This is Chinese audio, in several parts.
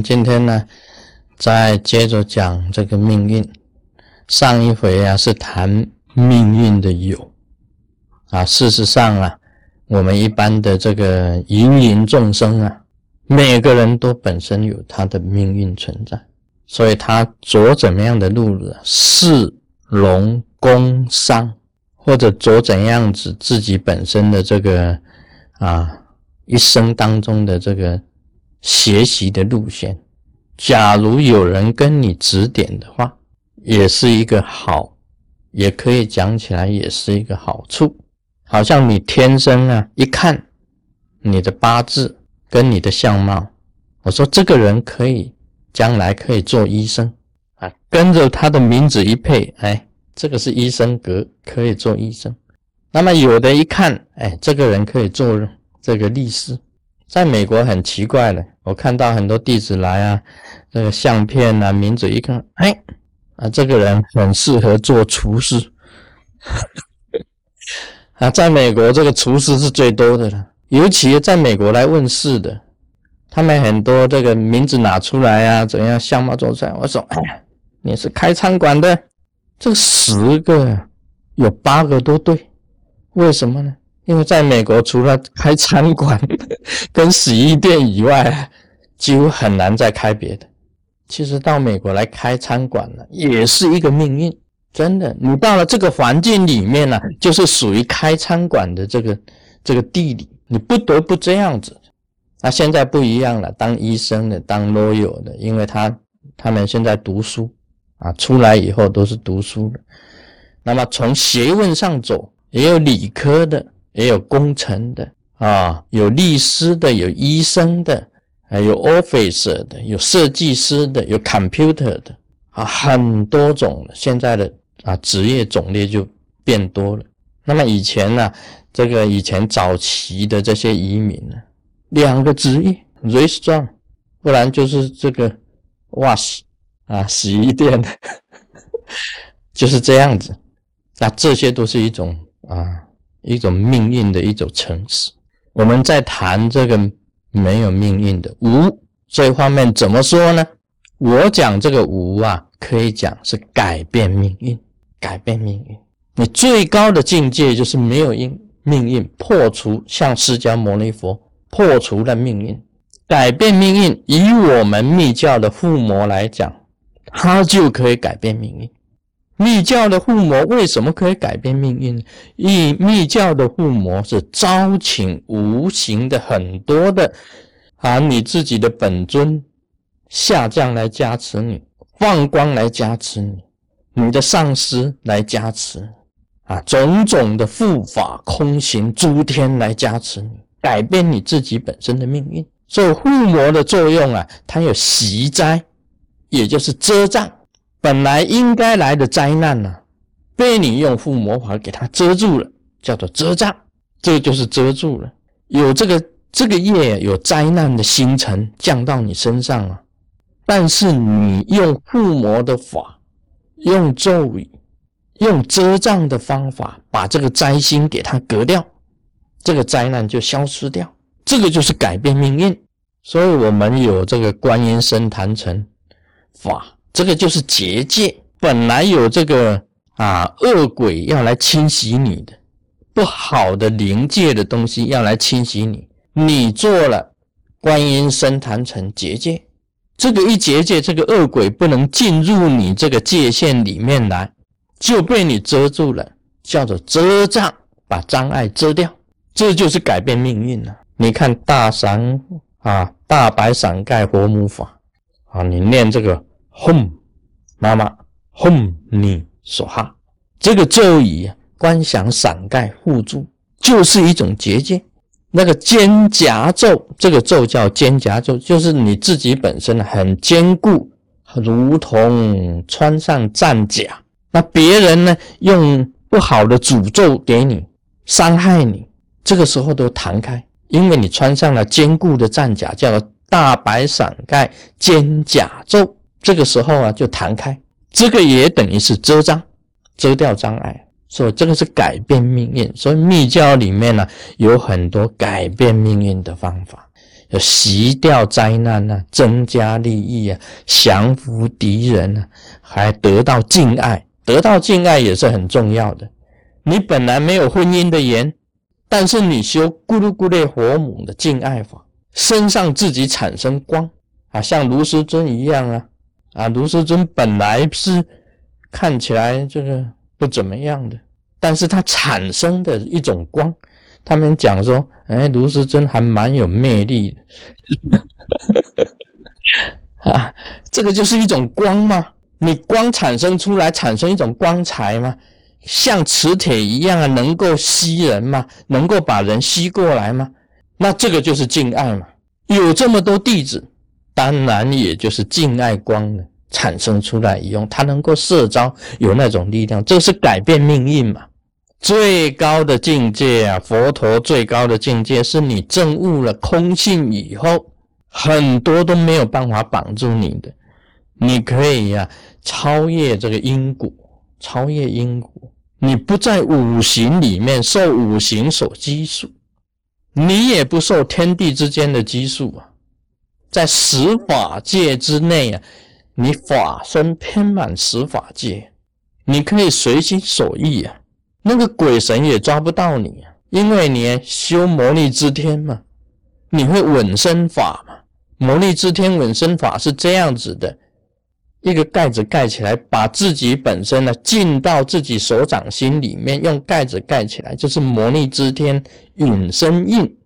今天呢，再接着讲这个命运。上一回啊是谈命运的有啊，事实上啊，我们一般的这个芸芸众生啊，每个人都本身有他的命运存在，所以他走怎么样的路子，是、农、工、商，或者走怎样子自己本身的这个啊一生当中的这个。学习的路线，假如有人跟你指点的话，也是一个好，也可以讲起来也是一个好处。好像你天生啊，一看你的八字跟你的相貌，我说这个人可以将来可以做医生啊，跟着他的名字一配，哎，这个是医生格，可以做医生。那么有的一看，哎，这个人可以做这个律师。在美国很奇怪的，我看到很多弟子来啊，这个相片啊，名字一看，哎，啊，这个人很适合做厨师，啊，在美国这个厨师是最多的了，尤其在美国来问事的，他们很多这个名字拿出来啊，怎样相貌做出来，我说，哎，你是开餐馆的，这十个有八个都对，为什么呢？因为在美国，除了开餐馆 跟洗衣店以外，几乎很难再开别的。其实到美国来开餐馆呢，也是一个命运。真的，你到了这个环境里面呢，就是属于开餐馆的这个这个地理，你不得不这样子。那现在不一样了，当医生的，当 lawyer 的，因为他他们现在读书啊，出来以后都是读书的。那么从学问上走，也有理科的。也有工程的啊，有律师的，有医生的，还有 officer 的，有设计师的，有 computer 的啊，很多种。现在的啊，职业种类就变多了。那么以前呢，这个以前早期的这些移民呢，两个职业，restaurant，不然就是这个 wash 啊，洗衣店的，就是这样子。那这些都是一种啊。一种命运的一种城市，我们在谈这个没有命运的无这方面怎么说呢？我讲这个无啊，可以讲是改变命运，改变命运。你最高的境界就是没有因命运破除，像释迦牟尼佛破除了命运，改变命运。以我们密教的附魔来讲，他就可以改变命运。密教的护魔为什么可以改变命运？因密教的护魔是招请无形的很多的啊，你自己的本尊下降来加持你，放光来加持你，你的上司来加持啊，种种的护法空行诸天来加持你，改变你自己本身的命运。所以护魔的作用啊，它有习灾，也就是遮障。本来应该来的灾难呢，被你用附魔法给它遮住了，叫做遮障，这就是遮住了。有这个这个业有灾难的星辰降到你身上了，但是你用附魔的法，用咒语，用遮障的方法，把这个灾星给它隔掉，这个灾难就消失掉。这个就是改变命运。所以我们有这个观音生坛城法。这个就是结界，本来有这个啊恶鬼要来侵袭你的，不好的灵界的东西要来侵袭你，你做了观音生坛城结界，这个一结界，这个恶鬼不能进入你这个界限里面来，就被你遮住了，叫做遮障，把障碍遮掉，这就是改变命运了。你看大伞啊，大白伞盖活母法啊，你念这个。吽，妈妈，吽你所哈，这个咒语观想伞盖护住，就是一种结界。那个肩胛咒，这个咒叫肩胛咒，就是你自己本身很坚固，如同穿上战甲。那别人呢，用不好的诅咒给你，伤害你，这个时候都弹开，因为你穿上了坚固的战甲，叫大白伞盖肩胛咒。这个时候啊，就弹开，这个也等于是遮障，遮掉障碍，所以这个是改变命运。所以密教里面呢，有很多改变命运的方法，要洗掉灾难啊，增加利益啊，降服敌人啊，还得到敬爱，得到敬爱也是很重要的。你本来没有婚姻的缘，但是你修咕噜咕噜火母的敬爱法，身上自己产生光啊，像卢师尊一样啊，啊，卢师尊本来是看起来就是不怎么样的，但是他产生的一种光。他们讲说，哎，卢师尊还蛮有魅力的，啊，这个就是一种光吗？你光产生出来，产生一种光彩吗？像磁铁一样啊，能够吸人吗？能够把人吸过来吗？那这个就是敬爱嘛。有这么多弟子，当然也就是敬爱光呢产生出来以后，它能够摄招，有那种力量，这是改变命运嘛。最高的境界啊，佛陀最高的境界是你证悟了空性以后，很多都没有办法绑住你的。你可以呀，超越这个因果，超越因果，你不在五行里面受五行所拘束，你也不受天地之间的拘束啊，在十法界之内啊，你法身偏满十法界，你可以随心所欲啊。那个鬼神也抓不到你啊，因为你修魔力之天嘛，你会稳身法嘛？魔力之天稳身法是这样子的，一个盖子盖起来，把自己本身呢进到自己手掌心里面，用盖子盖起来，就是魔力之天隐身印。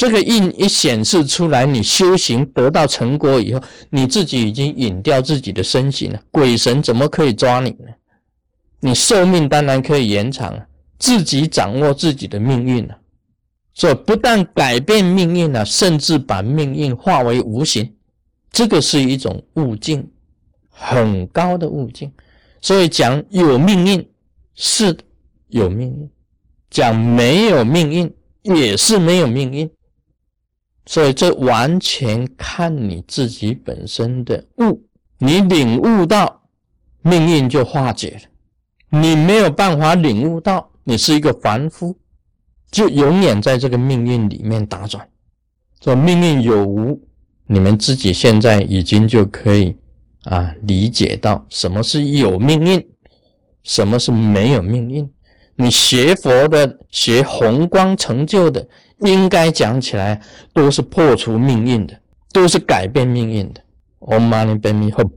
这个印一显示出来，你修行得到成果以后，你自己已经隐掉自己的身形了，鬼神怎么可以抓你呢？你寿命当然可以延长，自己掌握自己的命运了，所以不但改变命运了，甚至把命运化为无形，这个是一种悟境，很高的悟境。所以讲有命运是有命运，讲没有命运也是没有命运，所以这完全看你自己本身的悟，你领悟到命运就化解了。你没有办法领悟到，你是一个凡夫，就永远在这个命运里面打转。说命运有无，你们自己现在已经就可以啊理解到什么是有命运，什么是没有命运。你学佛的、学宏光成就的，应该讲起来都是破除命运的，都是改变命运的。Om Mani Padme Hum。